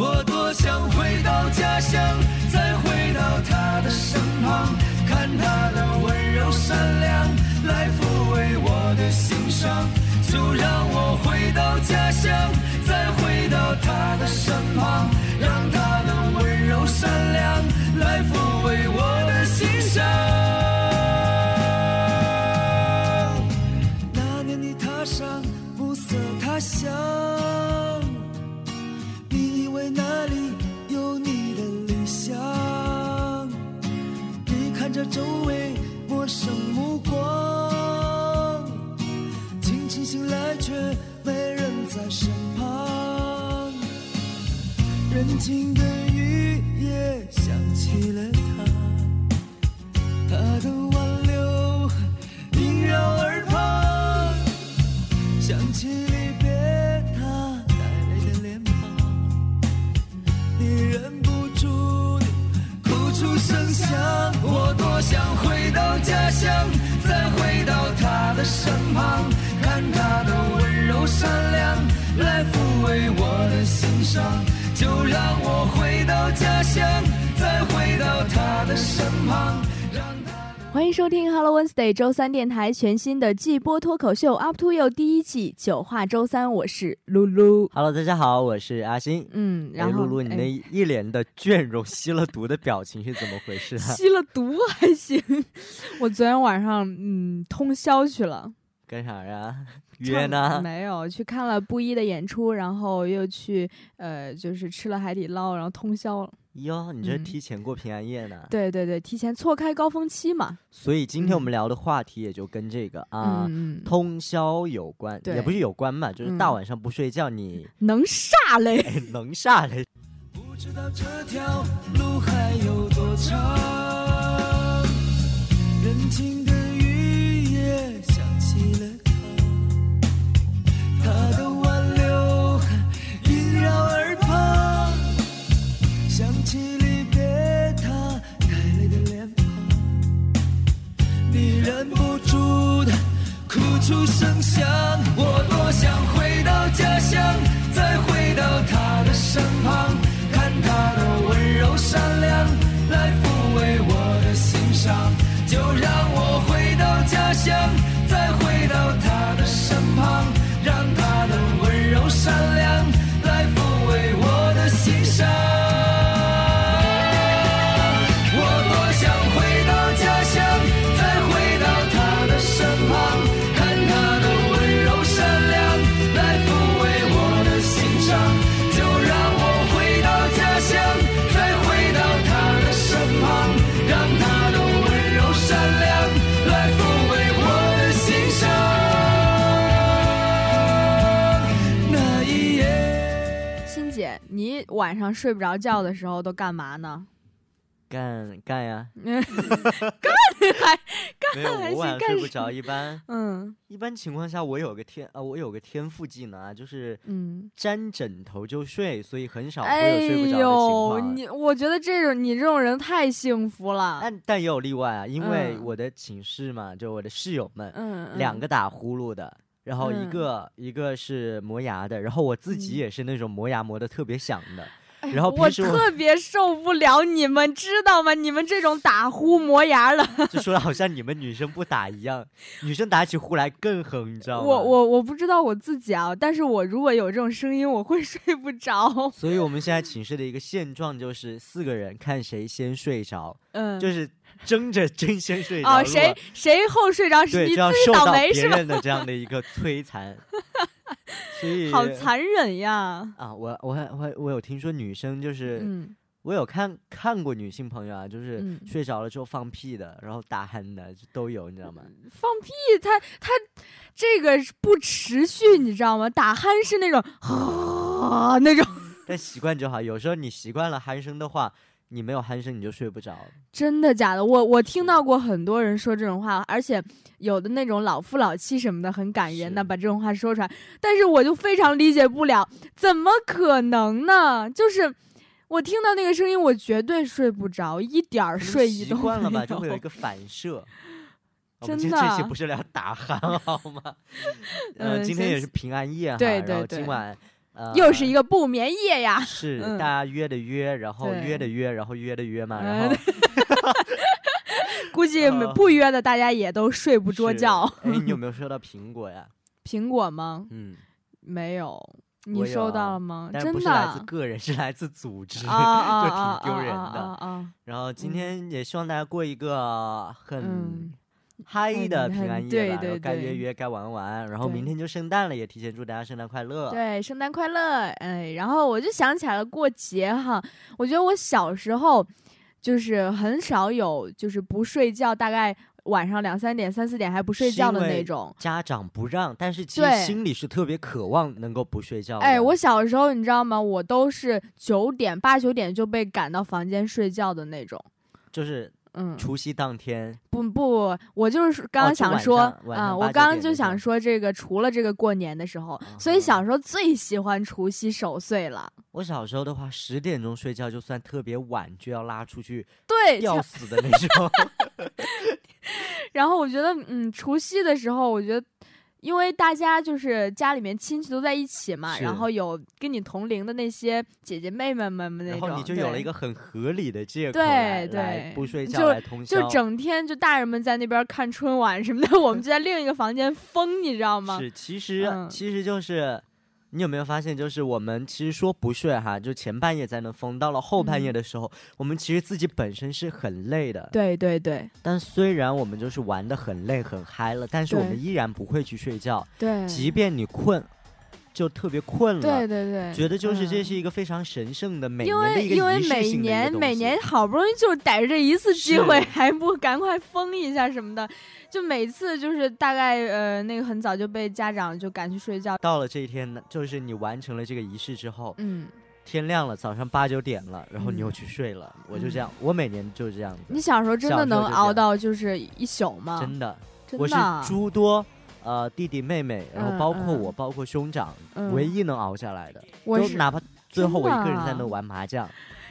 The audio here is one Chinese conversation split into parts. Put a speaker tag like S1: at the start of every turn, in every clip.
S1: 我多想回到家乡，再回到他的身旁，看他的温柔善良，来抚慰我的心伤。就让我回到家乡，再回到他的身旁，让他的温柔善良来抚慰我的心伤。那年你踏上暮色他乡，周围陌生目光，清晨醒来却没人在身旁，人静的雨夜想起了
S2: 收听 Hello Wednesday 周三电台全新的季播脱口秀 Up to You 第一季九话周三，我是露露。
S3: Hello，大家好，我是阿星。
S2: 嗯，
S3: 哎
S2: 然后
S3: 露露，你
S2: 哎
S3: 那一脸的倦容、吸了毒的表情是怎么回事啊？
S2: 吸了毒还行。我昨天晚上嗯通宵去了，
S3: 干啥呀？
S2: 唱
S3: 约呢？
S2: 没有，去看了布衣的演出，然后又去呃就是吃了海底捞，然后通宵了。
S3: 哟，你这提前过平安夜呢。
S2: 对对对，提前错开高峰期嘛。
S3: 所以今天我
S2: 嗯
S3: 们聊的话题也就跟这个啊、通宵有关，也不是有关嘛，就是大
S2: 嗯
S3: 晚上不睡觉，你、
S2: 能啥嘞。
S3: 哎能啥嘞？
S1: 不知道这条路还有多长，人静起离别他带泪的脸庞，你忍不住的哭出声响。我多想回到家乡，再回到他的身旁，看他的温柔善良来抚慰我的心伤。就让我回到家乡，
S2: 晚上睡不着觉的时候都干嘛呢？
S3: 干干呀！
S2: 干还
S3: 没有，
S2: 还
S3: 我晚睡不着，一般
S2: 嗯
S3: 一般情况下我有个天啊，我有个天赋技能啊，就是
S2: 嗯。
S3: 沾枕头就睡，所以很少会
S2: 哎
S3: 有睡不着的情
S2: 呦，
S3: 况。
S2: 你我觉得这种你这种人太幸福了。
S3: 但但也有例外啊，因为
S2: 嗯
S3: 我的寝室嘛，就我的室友们，
S2: 嗯，嗯
S3: 两个打呼噜的，然后一
S2: 嗯
S3: 个、一个是磨牙的，然后我自己
S2: 嗯
S3: 也是那种磨牙磨的特别响的，
S2: 哎
S3: 然后
S2: 我
S3: 我
S2: 特别受不了你们，知道吗？你们这种打呼磨牙的，
S3: 就说的好像你们女生不打一样，女生打起呼来更狠，你知道吗？
S2: 我我我不知道我自己啊，但是我如果有这种声音，我会 睡不着。
S3: 所以我们现在寝室的一个现状就是四个人看谁先睡着，
S2: 嗯，
S3: 就是 争着争先睡着。
S2: 哦，谁谁后睡着是
S3: 对
S2: 你自己倒霉是吧？
S3: 别人的这样的一个摧残，所以
S2: 好残忍呀！
S3: 啊！我我还我还我有听说女生就是。
S2: 嗯，
S3: 我有看看过女性朋友啊，就是
S2: 嗯
S3: 睡着了之后放屁的，然后打鼾的都有，你知道吗？
S2: 放屁，他他这个不持续，你知道吗？打鼾是那种啊 那种，
S3: 但习惯就好。有时候你习惯了鼾声的话，你没有鼾声你就睡不着。
S2: 真的假的？我我听到过很多人说这种话，而且有的那种老夫老妻什么的很感人的把这种话说出来，但是我就非常理解不了，怎么可能呢？就是我听到那个声音，我绝对睡不着，一点儿睡意都没有。
S3: 习惯了吧，就会有一个反射。
S2: 真的
S3: 这期不是聊打鼾好吗？呃，
S2: 嗯
S3: 今天也是平安夜哈，
S2: 对对
S3: 然后
S2: 对
S3: 今晚呃，
S2: 又是一个不眠夜呀。
S3: 是
S2: 嗯
S3: 大家约的约，然后约的约，然后约的约嘛，然
S2: 嗯
S3: 后
S2: 估计
S3: 呃
S2: 不约的大家也都睡不着觉。
S3: 哎，你有没有收到苹果呀？
S2: 苹果吗？
S3: 嗯，
S2: 没有，你收到
S3: 啊
S2: 了吗？
S3: 但
S2: 真的
S3: 不是来自个人，是来自组织，就
S2: 啊
S3: 挺丢人
S2: 啊
S3: 的。然后今
S2: 嗯
S3: 天也希望大家过一个很嗨的平安夜吧，然
S2: 对对
S3: 后该约约，该玩玩。然后明天就圣诞了，也提前祝大家圣诞快乐。
S2: 对，圣诞快乐！哎，然后我就想起来了过节哈，我觉得我小时候就是很少有就是不睡觉，大概晚上两三点、三四点还不睡觉的那种。
S3: 家长不让，但是其实心里是特别渴望能够不睡觉的。
S2: 哎，我小时候你知道吗？我都是九点八九点就被赶到房间睡觉的那种。
S3: 就是
S2: 嗯，
S3: 除夕当天，
S2: 不不，我就是刚刚想说啊、
S3: 上8-9
S2: 我刚刚就想说这个，除了这个过年的时候，所以
S3: 嗯
S2: 小时候最喜欢除夕守岁了。
S3: 我小时候的话，十点钟睡觉就算特别晚，就要拉出去
S2: 对，
S3: 吊死的那种。
S2: 然后我觉得，嗯，除夕的时候，我觉得。因为大家就是家里面亲戚都在一起嘛，然后有跟你同龄的那些姐姐妹妹们们那种，
S3: 然后你就有了一个很合理的借口
S2: 对对
S3: 不睡
S2: 就
S3: 觉来通宵。
S2: 就整天就大人们在那边看春晚什么的，我们就在另一个房间疯，你知道吗？
S3: 是，其实、
S2: 嗯
S3: 其实就是。你有没有发现，就是我们其实说不睡哈，就前半夜在那疯，到了后半夜
S2: 嗯。
S3: 的时候，我们其实自己本身是很累的。
S2: 对对对。
S3: 但虽然我们就是玩的很累很嗨了，但是我们依然不会去睡觉，
S2: 对，
S3: 即便你困，就特别困了。
S2: 对对对，
S3: 觉得就是这
S2: 嗯
S3: 是一个非常神圣的每
S2: 因
S3: 年的一个
S2: 为因为每年每年好不容易就逮着这一次机会，还不赶快疯一下什么的，就每次就是大概呃那个很早就被家长就赶去睡觉，
S3: 到了这一天呢，就是你完成了这个仪式之后，
S2: 嗯，
S3: 天亮了，早上八九点了，然后你
S2: 嗯。
S3: 又去睡了。我就这样，我每年就是这样子，
S2: 你小时候真的能熬到就是一宿吗？
S3: 真的，我是
S2: 真的啊。
S3: 诸多呃弟弟妹妹，然后
S2: 嗯
S3: 包括
S2: 嗯
S3: 我，包括兄长，
S2: 嗯。
S3: 唯一能熬下来的，
S2: 我
S3: 就是哪怕最后我一个人在那
S2: 啊
S3: 玩麻将，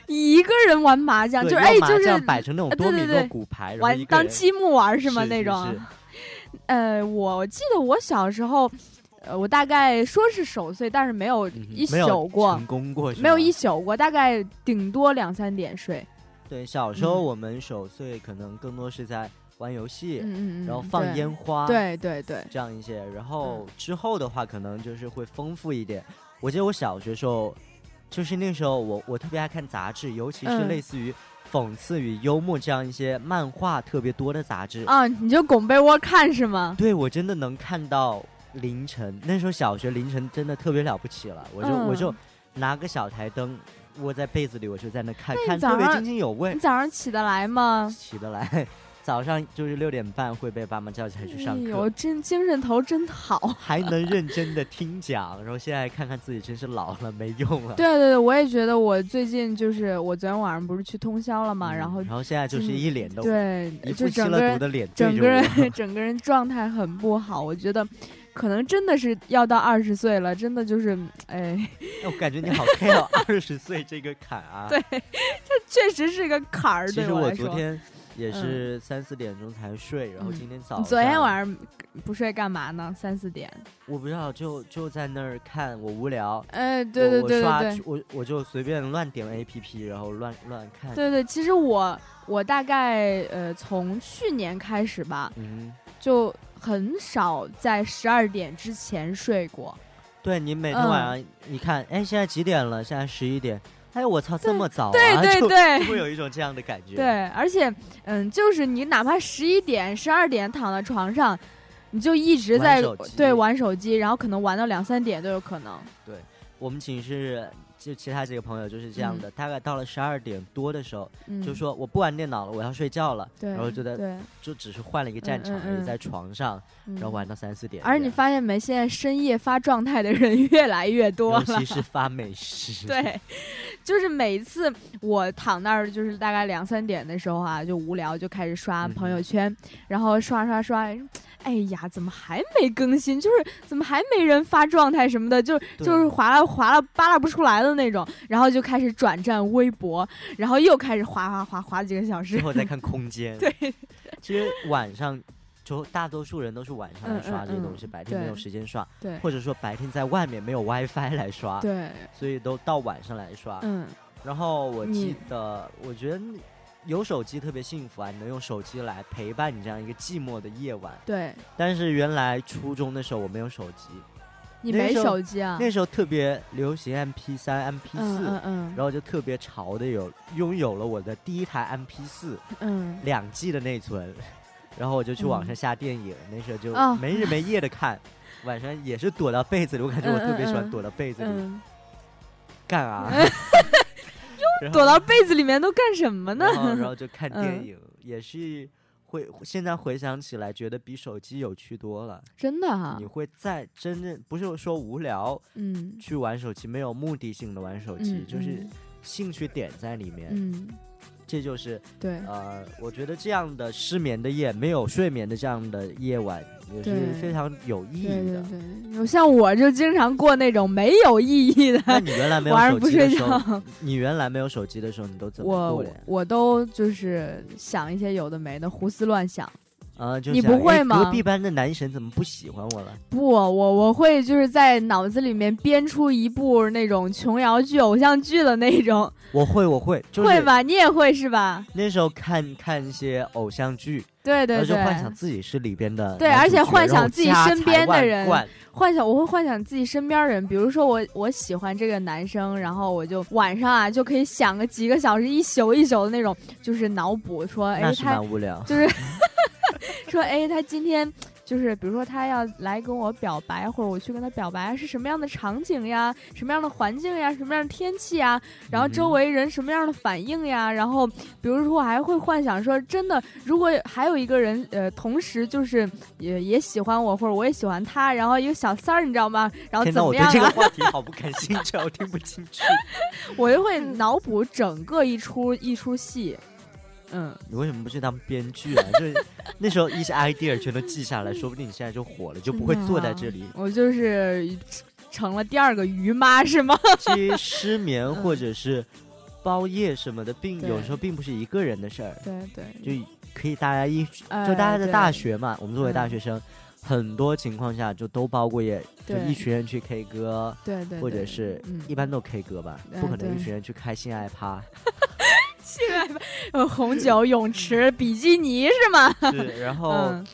S2: 一个人玩麻将，就是哎就是
S3: 用麻将摆成那种多米诺骨牌，
S2: 玩当积木玩是吗？那种，呃，我记得我小时候，呃，我大概说是守岁，但是没有一宿过。
S3: 成，功过，
S2: 没有一宿过，大概顶多两三点睡。
S3: 对，小时候
S2: 嗯。
S3: 我们守岁可能更多是在玩游戏，
S2: 嗯嗯嗯，
S3: 然后放烟花，
S2: 对对对，
S3: 这样一些，然后之后的话可能就是会丰富一点。我记得我小学时候，就是那时候我我特别爱看杂志，尤其是
S2: 嗯
S3: 类似于讽刺与幽默这样一些漫画特别多的杂志。
S2: 啊，你就拱被窝看是吗？
S3: 对我真的能看到凌晨，那时候小学凌晨真的特别了不起了，我就、我就
S2: 嗯
S3: 拿个小台灯窝在被子里，我就在那看看，特别津津有味
S2: 你，早上起得来吗？
S3: 起得来。早上就是六点半会被爸妈叫起来去上课
S2: 哎呦，，真精神头真好。
S3: 还能认真的听讲，然后现在看看自己真是老了，没用了。
S2: 对对对，我也觉得我最近就是我昨天晚上不是去通宵了嘛，
S3: 嗯
S2: 然后
S3: 然后现在就是一脸的
S2: 对，
S3: 一
S2: 就整个人
S3: 的脸
S2: 整个人整个人状态很不好，我觉得可能真的是要到二十岁了，真的就是哎，
S3: 我感觉你好 care 二十岁这个坎啊。
S2: 对这确实是个坎儿。
S3: 其实我昨天也
S2: 嗯
S3: 是三四点钟才睡，然后
S2: 嗯
S3: 今天早
S2: 你
S3: 上
S2: 昨天晚上不睡干嘛呢？三四点？
S3: 我不知道就就在那儿看，我无聊。
S2: 哎，对对对对。
S3: 我我就随便乱点 A P P，然后乱乱看。
S2: 对对，其实我我大概呃从去年开始吧，
S3: 嗯，
S2: 就很少在十二点之前睡过。
S3: 对你每天晚上、你看，哎，现在几点了？现在十一点。哎，我操，这么早啊！
S2: 对对对
S3: 就会有一种这样的感觉。
S2: 对，而且嗯，就是你哪怕十一点、十二点躺在床上，你就一直在
S3: 玩
S2: 对玩手机，然后可能玩到两三点都有可能。
S3: 对我们寝室就其他几个朋友就是这样的，大概到了十二点多的时候，
S2: 嗯，
S3: 就说我不玩电脑了，我要睡觉了，
S2: 对，
S3: 然后就在，就只是换了一个战场
S2: 嗯嗯嗯
S3: 而已，在床上，然后
S2: 嗯
S3: 玩到三四点。
S2: 而你发现没，现在深夜发状态的人 越来越多了尤。
S3: 其是发美食，
S2: 对，就是每一次我躺那儿，就是大概两三点的时候啊，就无聊，就开始刷
S3: 嗯
S2: 朋友圈，然后刷刷刷，哎呀，怎么还没更新？就是怎么还没人发状态什么的，就
S3: 对
S2: 就是划拉划拉扒拉不出来的那种，然后就开始转战微博，然后又开始划划划划几个小时
S3: 之。后再 看空间。
S2: 对，
S3: 其实晚上就大多数人都是晚上来
S2: 嗯
S3: 刷这些东西，白天没有时间刷，
S2: 对
S3: 或者说白天在外面没有 WiFi 来刷，
S2: 对，
S3: 所以都到晚上来刷。
S2: 嗯
S3: 然后我记得，我觉得有手机特别幸福啊，你能用手机来陪伴你这样一个寂寞的夜晚。
S2: 对，
S3: 但是原来初中的时候我没有手机，
S2: 你没手机啊？
S3: 那时候特别流行 MP 三、MP
S2: 嗯
S3: 四、
S2: 嗯嗯，
S3: 然后就特别潮的有拥有了我的第一台 MP 四，
S2: 嗯。
S3: 两 G 的内存，然后我就去网上
S2: 嗯。
S3: 下电影，那时候就
S2: 哦。
S3: 没日没夜的看，晚上也是躲到被子里，我感觉我特别喜欢躲到被子里
S2: 嗯，
S3: 干啊，
S2: 躲到被子里面都干什么呢？
S3: 然后然后就看 电
S2: 嗯。
S3: 影，也是会现在回想起来，觉得比手机有趣多了。
S2: 真的哈
S3: 你，会在真正不是说无聊
S2: 嗯。
S3: 去玩手机，没有目的性的玩手机，
S2: 嗯
S3: 就是
S2: 嗯。
S3: 兴趣点在里面。
S2: 嗯，
S3: 这就是
S2: 对，
S3: 呃，我觉得这样的失眠的夜，没有睡眠的这样的夜晚，也是非常有意义的
S2: 对。对，像我就经常过那种没有意义的，
S3: 那你原来没有手
S2: 不睡
S3: 机的时候，
S2: 觉。
S3: 你原来没有手机的时候，你都怎么过
S2: 我？我都就是想一些有的没的，胡思乱想。
S3: 啊，就
S2: 你不会吗
S3: 隔壁班的男神怎么不喜欢我了？
S2: 不，我我会就是在脑子里面编出一部那种琼瑶剧、偶像剧的那种，
S3: 我会，我会，就是
S2: 会吧？你也会是吧？
S3: 那时候看看一些偶像剧，
S2: 对对对，
S3: 就幻想自己是里边的
S2: 对而且幻想自己身边的人幻想，我会幻想自己身边人，比如说我我喜欢这个男生，然后我就晚上啊就可以想个几个小时，一宿一宿的那种，就是脑补说，哎他
S3: 蛮无聊。
S2: 就是 说，哎他今天。就是比如说他要来跟我表白，或者我去跟他表白，是什么样的场景呀，什么样的环境呀，什么样的天气呀，然后周围人什么样的反应呀，然后比如说我还会幻想说，真的，如果还有一个人，呃，同时就是也也喜欢我，或者我也喜欢他，然后一个小三儿，你知道吗？然后怎么样啊？
S3: 这个话题好不感兴趣，我听不进去。
S2: 我就会脑补整个一出一出戏，嗯，
S3: 你为什么不去当编剧啊？就是那时候一些 idea 全都记下来，说不定你现在就火了，就不会坐在这里。
S2: 我就是成了第二个于妈是吗？
S3: 其实失眠或者是包夜什么的，并 有时候并不是一个人的事儿，
S2: 对对，
S3: 就可以大家一就大家在大学嘛，我们作为大
S2: 嗯
S3: 学生，很多情况下就都包过夜，就一群人去 K 歌，
S2: 对对，对。
S3: 或者是
S2: 嗯。
S3: 一般都 K 歌吧，
S2: 哎
S3: 不可能一群人去开性爱趴。
S2: 性爱吧，呃红酒、泳池、比基尼是吗？
S3: 是，然后
S2: 嗯，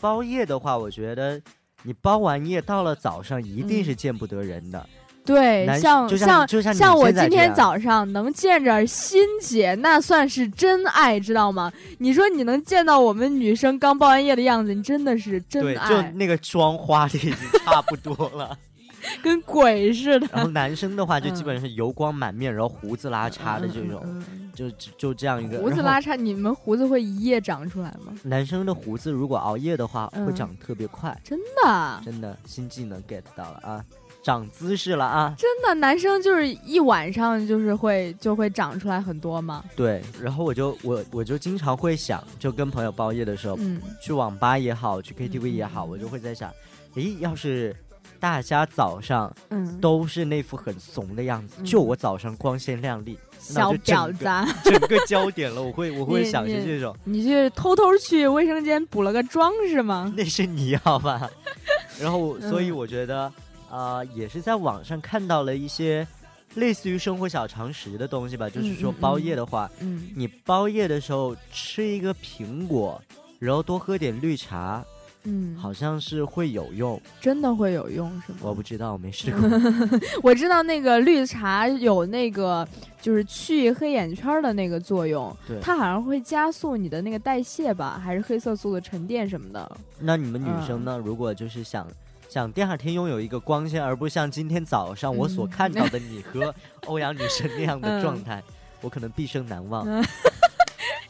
S3: 包夜的话，我觉得你包完夜到了早上，一定
S2: 嗯
S3: 是见不得人的。
S2: 对，像
S3: 像像
S2: 像我今天早上能见着欣姐，那算是真爱，知道吗？你说你能见到我们女生刚包完夜的样子，你真的是真
S3: 对，就，那个妆花的已经差不多了。
S2: 跟鬼似的。
S3: 然后男生的话，就基
S2: 嗯
S3: 本上是油光满面，然后胡子拉碴的这种，就就就这样一个
S2: 胡子。拉碴，你们胡子会一夜长出来吗？
S3: 男生的胡子如果熬夜的话，会
S2: 嗯
S3: 长特别快，
S2: 真的，
S3: 真的新技能 get 到了啊，长姿势了啊。
S2: 真的，男生就是一晚上就是会就会长出来很多吗？
S3: 对，然后我就我我就经常会想，就跟朋友包夜的时候，
S2: 嗯，
S3: 去网吧也好，去 KTV 也好，
S2: 嗯
S3: 我就会在想，诶，要是大家早上
S2: 嗯，
S3: 都是那副很怂的样子，
S2: 嗯。
S3: 就我早上光鲜亮丽，
S2: 小婊子啊，
S3: 整个焦点了，我会我会想是这种，
S2: 你去偷偷去卫生间补了个妆是吗？
S3: 那是你好吧？然后我所以
S2: 嗯
S3: 我觉得，呃，也是在网上看到了一些类似于生活小常识的东西吧，就是说包
S2: 嗯
S3: 夜的话，
S2: 嗯，
S3: 你包夜的时候吃一个苹果，然后多喝点绿茶，
S2: 嗯，
S3: 好像是会有用。
S2: 真的会有用是吗？
S3: 我不知道，我没试过。
S2: 我知道那个绿茶有那个就是去黑眼圈的那个作用，
S3: 对，
S2: 它好像会加速你的那个代谢吧，还是黑色素的沉淀什么的。
S3: 那你们女
S2: 嗯
S3: 生呢？如果就是想想第二天拥有一个光鲜，而不像今天早上我所
S2: 嗯
S3: 看到的你和欧阳女神那样的
S2: 嗯
S3: 状态，我可能毕生难忘。
S2: 嗯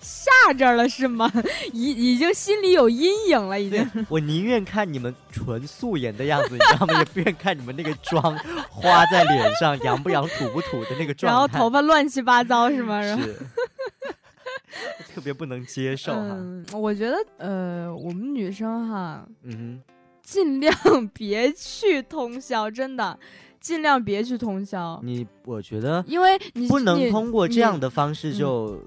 S2: 吓这儿了是吗？已已经心里有阴影了，已经。
S3: 我宁愿看你们纯素颜的样子，你知道吗？也不愿看你们那个妆 花在脸上，洋不洋、土不土的那个状态。
S2: 然后头发乱七八糟是吗？然后
S3: 是 特别不能接受哈。
S2: 嗯，我觉得呃，我们女生哈，
S3: 嗯
S2: 尽量别去通宵，真的，尽量别去通宵，，
S3: 你我觉得
S2: 因为你
S3: 不能通过这样的方式
S2: 嗯
S3: 就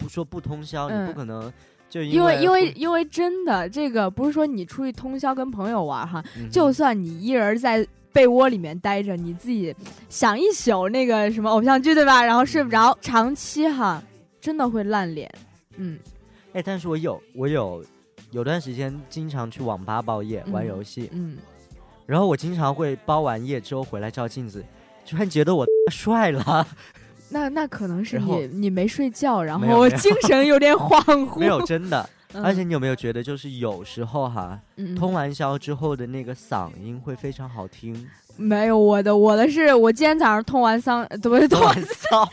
S3: 不说不通宵，你不
S2: 嗯
S3: 可能就
S2: 因为因为因为真的这个不是说你出去通宵跟朋友玩哈，
S3: 嗯
S2: 就算你一人在被窝里面待着，你自己想一宿那个什么偶像剧对吧？然后睡不着，长期哈真的会烂脸。嗯
S3: 哎，但是我有我有有段时间经常去网吧包夜玩
S2: 嗯
S3: 游戏，
S2: 嗯，
S3: 然后我经常会包完夜之后回来照镜子，居然觉得我 帅了。
S2: 那那可能是你你没睡觉，然后精神有点恍 惚。
S3: 没有真的，
S2: 嗯，
S3: 而且你有没有觉得，就是有时候哈，
S2: 嗯
S3: 通完宵之后的那个嗓音会非常好听。
S2: 没有我的我的是我今天早上通完丧，对通
S3: 通完骚，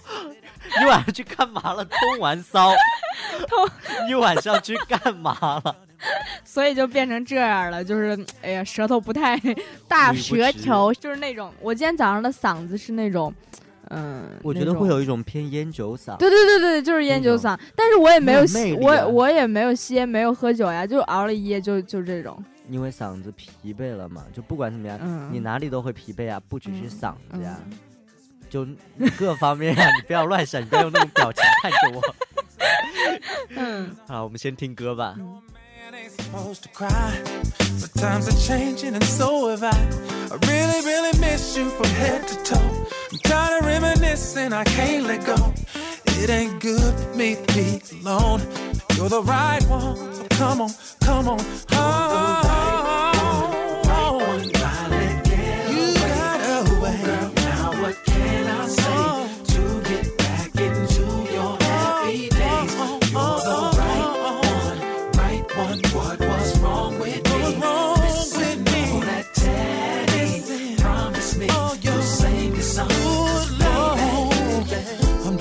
S3: 你晚上去干嘛了？通完骚，通你晚上去干嘛了？
S2: 所以就变成这样了，就是哎呀，舌头不太大舌头，就是那种我今天早上的嗓子是那种，嗯，
S3: 我觉得会有一种偏烟酒嗓。
S2: 对对对对，就是烟酒嗓，但是我也没有吸，我我也没有吸烟，没有喝酒呀，就熬了一夜，就就这种。
S3: 因为嗓子疲惫了嘛，就不管怎么样，
S2: 嗯，
S3: 你哪里都会疲惫啊，不只是
S2: 嗯
S3: 嗓子呀，
S2: 嗯
S3: 就各方面呀，你不要乱想，你不要用那种表情看着我。
S2: 嗯
S3: 好，我们先听歌吧。
S2: 嗯
S1: supposed to cry, but times are changing and so have I. I really, really miss you from head to toe. I'm tired of reminiscing, I can't let go. It ain't good for me to be alone. You're the right one, so come on, come on. Oh,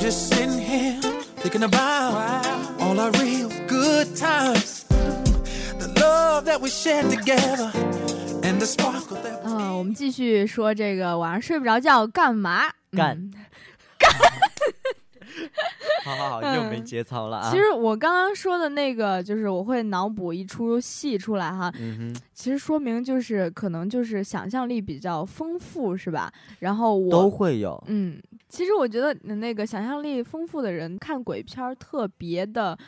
S1: just sitting here thinking about all our real good times. The love that we shared together and the sparkle that we
S2: 嗯，我们继续说这个晚上睡不着觉干嘛？
S3: 干
S2: 嗯
S3: 好好好，又没节操了啊。
S2: 其实我刚刚说的那个，就是我会脑补一出戏出来哈，
S3: 嗯哼，
S2: 其实说明就是可能就是想象力比较丰富，是吧？然后我都
S3: 会有。
S2: 嗯，其实我觉得那个想象力丰富的人看鬼片儿特别的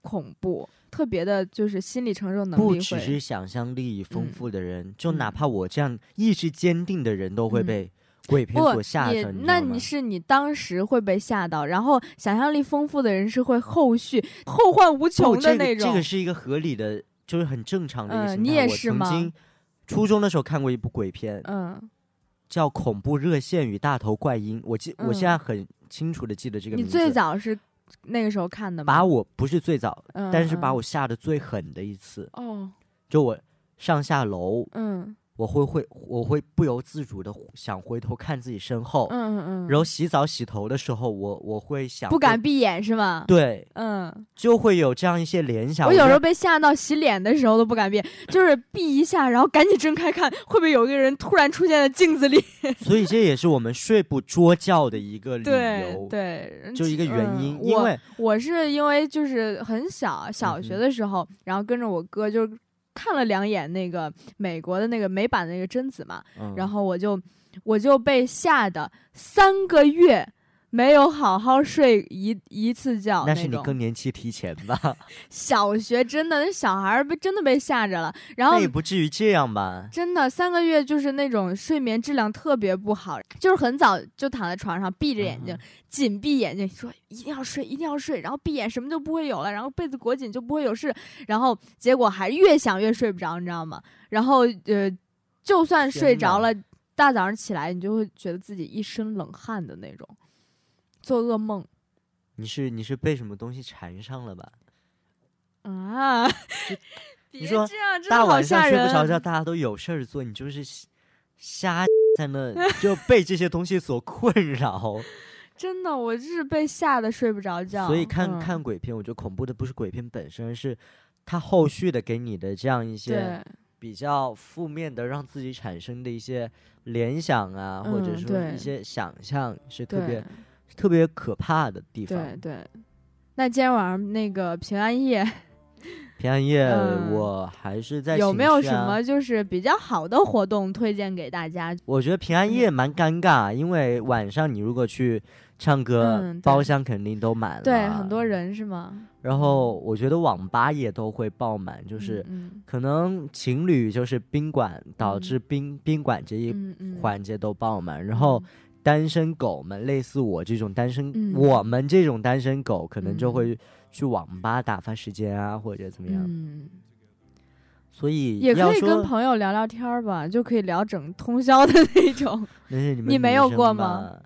S2: 恐怖，特别的就是心理承受能力不
S3: 只是想象力丰
S2: 嗯
S3: 富的人，就
S2: 嗯
S3: 哪怕我这样意志坚定的人，都会
S2: 嗯
S3: 被鬼片所吓
S2: 你
S3: 着。你
S2: 那你是你当时会被吓到，然后想象力丰富的人是会后续后患无穷的那种。
S3: 这个是一个合理的，就是很正常的一个
S2: 嗯
S3: 心态。
S2: 你也
S3: 我
S2: 是吗
S3: 曾经初中的时候看过一部鬼片，
S2: 嗯
S3: 叫《恐怖热线与大头怪婴》，我记、我现在
S2: 嗯。
S3: 很清楚的记得这个
S2: 你
S3: 名字。
S2: 你最早是那个时候看的吗？
S3: 把我不是最早，
S2: 嗯，
S3: 但是把
S2: 嗯。
S3: 我吓得最狠的一次，
S2: 哦，
S3: 就我上下楼，
S2: 嗯
S3: 我会会我会不由自主的想回头看自己身后，
S2: 嗯嗯嗯，
S3: 然后洗澡洗头的时候，我我会想
S2: 不敢闭眼是吗？
S3: 对，
S2: 嗯，
S3: 就会有这样一些联想。
S2: 我有时候被吓到，洗脸的时候都不敢闭眼，就是闭一下，然后赶紧睁开看，会不会有一个人突然出现在镜子里？
S3: 所以这也是我们睡不着觉的一个理由，
S2: 对，
S3: 就一个原
S2: 嗯
S3: 因，因
S2: 我
S3: 为
S2: 我是因为就是很小，小学的时候，然后跟着我哥就看了两眼那个美国的那个美版的那个贞子嘛，
S3: 嗯。
S2: 然后我就我就被吓得三个月没有好好睡一一次觉
S3: 那是你。更年期提前吧？
S2: 小学真的那小孩儿被真的被吓着了，然后
S3: 那也不至于这样吧？
S2: 真的三个月就是那种睡眠质量特别不好，就是很早就躺在床上闭着眼睛，
S3: 嗯
S2: 紧闭眼睛，说一定要睡，一定要睡，然后闭眼什么就不会有了，然后被子裹紧就不会有事，然后结果还越想越睡不着，你知道吗？然后呃，就算睡着了，大早上起来你就会觉得自己一身冷汗的那种，做噩梦
S3: 你是你是被什么东西缠上了吧？
S2: 啊！别
S3: 你说大晚上睡。不着觉，大家都有事儿做，你就是瞎 在那就被这些东西所困扰。
S2: 真的，我就是被吓得睡不着觉。
S3: 所以看、
S2: 嗯
S3: 看鬼片，我觉得恐怖的不是鬼片本身，而是它后续的给你的这样一些，比较负面的，让自己产生的一些联想啊，或者说一些想象，是特别特别可怕的地方。
S2: 对对。那今天晚上那个平安夜
S3: 平安夜
S2: 嗯
S3: 我还是在
S2: 有没有什么就是比较好的活动推荐给大家？
S3: 我觉得平安夜蛮尴尬，因为晚上你如果去唱歌，
S2: 嗯
S3: 包厢肯定都满了。
S2: 对，很多。人是吗？
S3: 然后我觉得网吧也都会爆满，就是
S2: 嗯
S3: 可能情侣就是宾馆导致宾宾馆这一环节都爆满，然后单身狗们，类似我这种单身，
S2: 嗯
S3: 我们这种单身狗可能就
S2: 嗯
S3: 会去网吧打发时间啊，或者怎么样。
S2: 嗯，
S3: 所以
S2: 也可以跟朋友聊聊天儿吧，就可以聊整通宵的那种。
S3: 那是你们
S2: 你没有过吗？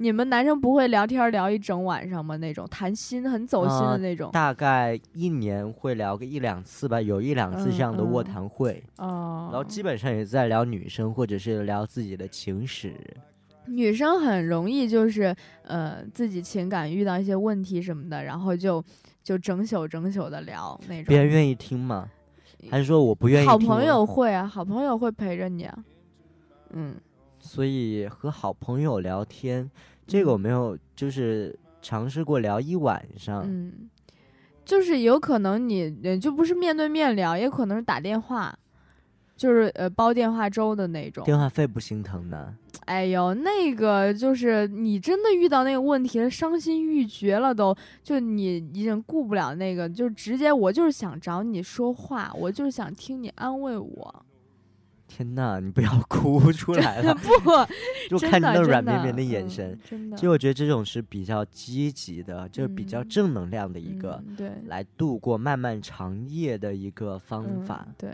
S2: 你们男生不会聊天聊一整晚上吗？那种谈心很走心
S3: 啊
S2: 的那种。
S3: 大概一年会聊个一两次吧，有一两次这样的卧谈会，
S2: 哦，
S3: 然后基本上也在聊女生或者是聊自己的情史。
S2: 女生很容易就是呃自己情感遇到一些问题什么的，然后就就整宿整宿的聊那种。
S3: 别人愿意听吗？还是说我不愿意听？
S2: 好朋友，会啊，好朋友会陪着你啊。嗯，
S3: 所以和好朋友聊天，这个我没有就是尝试过聊一晚上。
S2: 嗯，就是有可能你呃就不是面对面聊，也可能是打电话，就是呃煲电话粥的那种。
S3: 电话费不心疼呢？
S2: 哎呦，那个就是你真的遇到那个问题了，伤心欲绝了都，就你已经顾不了那个，就直接我就是想找你说话，我就是想听你安慰我。
S3: 天呐，你不要哭 出来了，
S2: 不，
S3: 就看你那软绵绵的
S2: 嗯
S3: 眼神。
S2: 真的
S3: 其实我觉得这种是比较积极的，就是比较
S2: 嗯
S3: 正能量的一个。
S2: 嗯对
S3: 来度过漫漫长夜的一个方
S2: 嗯
S3: 法。
S2: 对。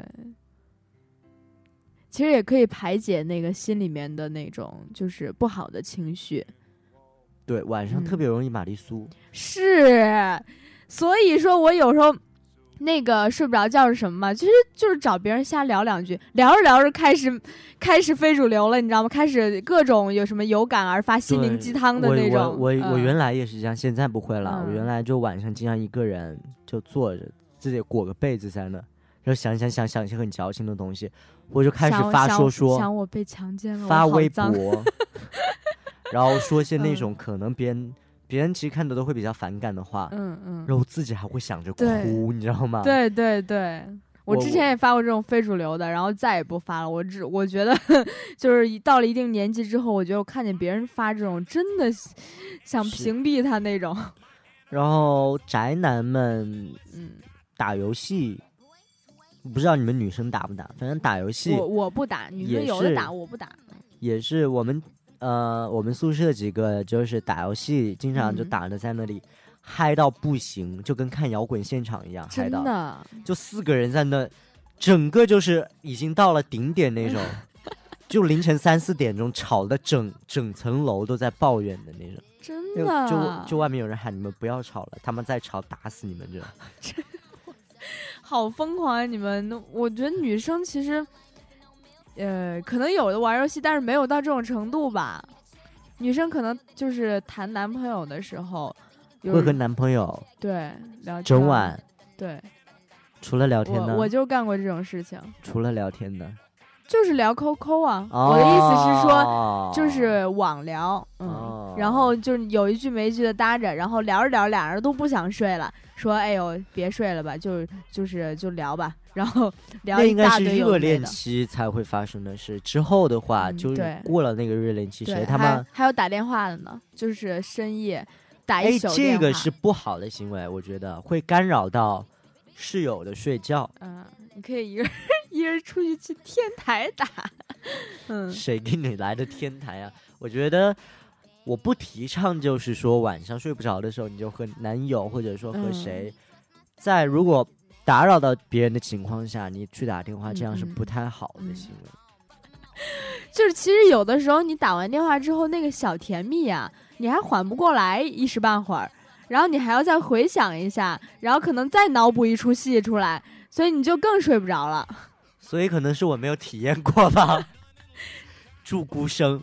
S2: 其实也可以排解那个心里面的那种就是不好的情绪，
S3: 对，晚上特
S2: 嗯
S3: 别容易玛丽苏。
S2: 是，所以说我有时候那个睡不着觉是什么嘛？其实就是找别人瞎聊两句，聊着聊着开始开始非主流了，你知道吗？开始各种有什么有感而发心灵鸡汤的那种。
S3: 我我原来也是这样，现在不会了。我
S2: 嗯
S3: 原来就晚上经常一个人就坐着，自己裹个被子在那，然后想想想想一些很矫情的东西，我就开始发说说，
S2: 想我被强奸了，
S3: 发微博，然后说些那
S2: 嗯
S3: 种可能别人别人其实看的都会比较反感的话，
S2: 嗯嗯，
S3: 然后自己还会想着哭，你知道吗？
S2: 对对对，我
S3: 我
S2: 之前也发过这种非主流的，然后再也不发了。我只我觉得 就是一到了一定年纪之后，我觉得我看见别人发这种，真的想屏蔽他那种。
S3: 然后宅男们
S2: 嗯，
S3: 打游戏，不知道你们女生打不打？反正打游戏
S2: 我我不打，女生有的打，我不打。
S3: 也是我们呃，我们宿舍几个就是打游戏，经常就
S2: 嗯
S3: 打的在那里。嗨到不行，就跟看摇滚现场一样，嗨到
S2: 真的，
S3: 就四个人在那，整个就是已经到了顶点那种，就凌晨三四点钟吵的整整层楼都在抱怨的那种。
S2: 真的，
S3: 就就外面有人喊你们不要吵了，他们再吵打死你们这种。
S2: 好疯狂啊！你们，我觉得女生其实，呃，可能有的玩游戏，但是没有到这种程度吧。女生可能就是谈男朋友的时候，
S3: 会和男朋友
S2: 对聊天
S3: 整晚，
S2: 对，
S3: 除了聊天呢？
S2: 我我就干过这种事情，
S3: 除了聊天呢？
S2: 就是聊 QQ 啊。
S3: 哦、
S2: 我的意思是说，就 是网聊，嗯，
S3: 哦
S2: 然后就是有一句没一句的搭着，然后聊着聊着，俩人都不想睡了，说：“哎呦，别睡了吧，就就是就聊吧。”然后聊一
S3: 那应该是热恋。期才会发生的事，之后的话，就过了那个热恋期，谁他妈
S2: 还有打电话的呢，就是深夜打一
S3: 哎，这
S2: 宿电话。
S3: 个是不好的行为，我觉得会干扰到室友的睡觉。
S2: 嗯，你可以一个人一人出去去天台打。嗯
S3: 谁给你来的天台啊？我觉得我不提倡，就是说晚上睡不着的时候，你就和男友或者说和
S2: 嗯
S3: 谁，在如果打扰到别人的情况下，你去打电话，这样是不太好的
S2: 嗯
S3: 行为。
S2: 就是其实有的时候你打完电话之后，那个小甜蜜啊，你还缓不过来一时半会儿，然后你还要再回想一下，然后可能再脑补一出戏出来，所以你就更睡不着了。
S3: 所以可能是我没有体验过吧。祝孤生，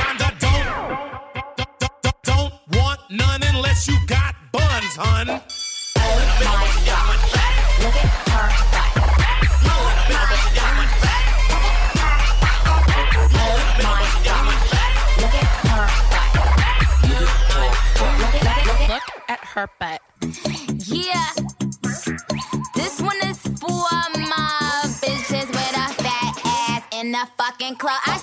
S4: unless you got buns, hun.
S5: Oh my gosh. Look at her butt. Oh my gosh. Look at her. Look at, look at, look at her butt. Yeah. This one is for my bitches with a fat ass in the fucking club. I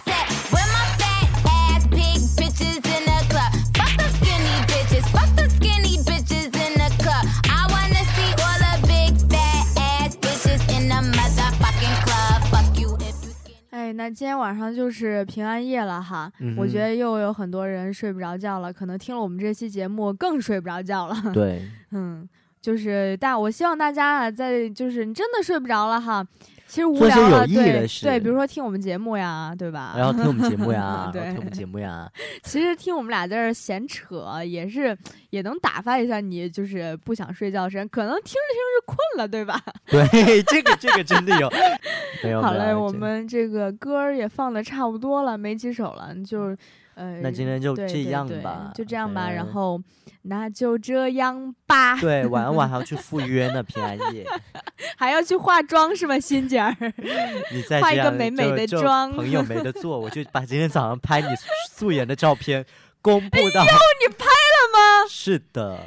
S2: 那今天晚上就是平安夜了哈，
S3: 嗯
S2: 我觉得又有很多人睡不着觉了，可能听了我们这期节目更睡不着觉了。
S3: 对，
S2: 嗯，就是大，我希望大家啊，在就是你真的睡不着了哈，其实无聊了，对对，比如说听我们节目呀，对吧？
S3: 然后听我们节目呀，
S2: 对
S3: 听我们节目呀，
S2: 其实听我们俩在这闲扯，也是也能打发一下你，就是不想睡觉时间，可能听着听着困了，对吧？
S3: 对，这个这个真的有，没有
S2: 好嘞，我们这个歌儿也放的差不多了，没几首了，就呃，
S3: 那今天就
S2: 对
S3: 这
S2: 对对
S3: 样吧
S2: 就这样吧。然
S3: 嗯
S2: 后那就这样吧，
S3: 对，晚安晚还要去赴约呢，平安夜，
S2: 还要去化妆是吗，欣姐儿？
S3: 你再
S2: 化一个美美的妆
S3: 朋友没得做，我就把今天早上拍你素颜的照片公布到。
S2: 你拍了吗？
S3: 是的，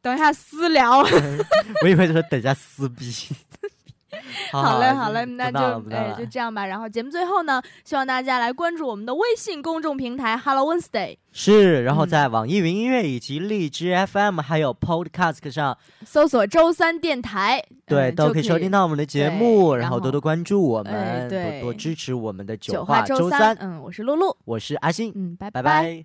S2: 等一下私聊。
S3: 我以为说等一下撕逼。
S2: 好嘞，好嘞，那就哎就这样吧。然后节目最后呢，希望大家来关注我们的微信公众平台 Hello Wednesday，
S3: 是，然后
S2: 嗯
S3: 在网易云音乐以及荔枝 FM 还有 Podcast 上，
S2: 搜索周三电台，
S3: 对，都可以收听到我们的节目，然
S2: 后
S3: 后多多关注我
S2: 哎
S3: 们，多
S2: 对
S3: 多支持我们的
S2: 九
S3: 话
S2: 周
S3: 三。
S2: 嗯，我是露露，
S3: 我是阿星，
S2: 嗯，拜
S3: 拜拜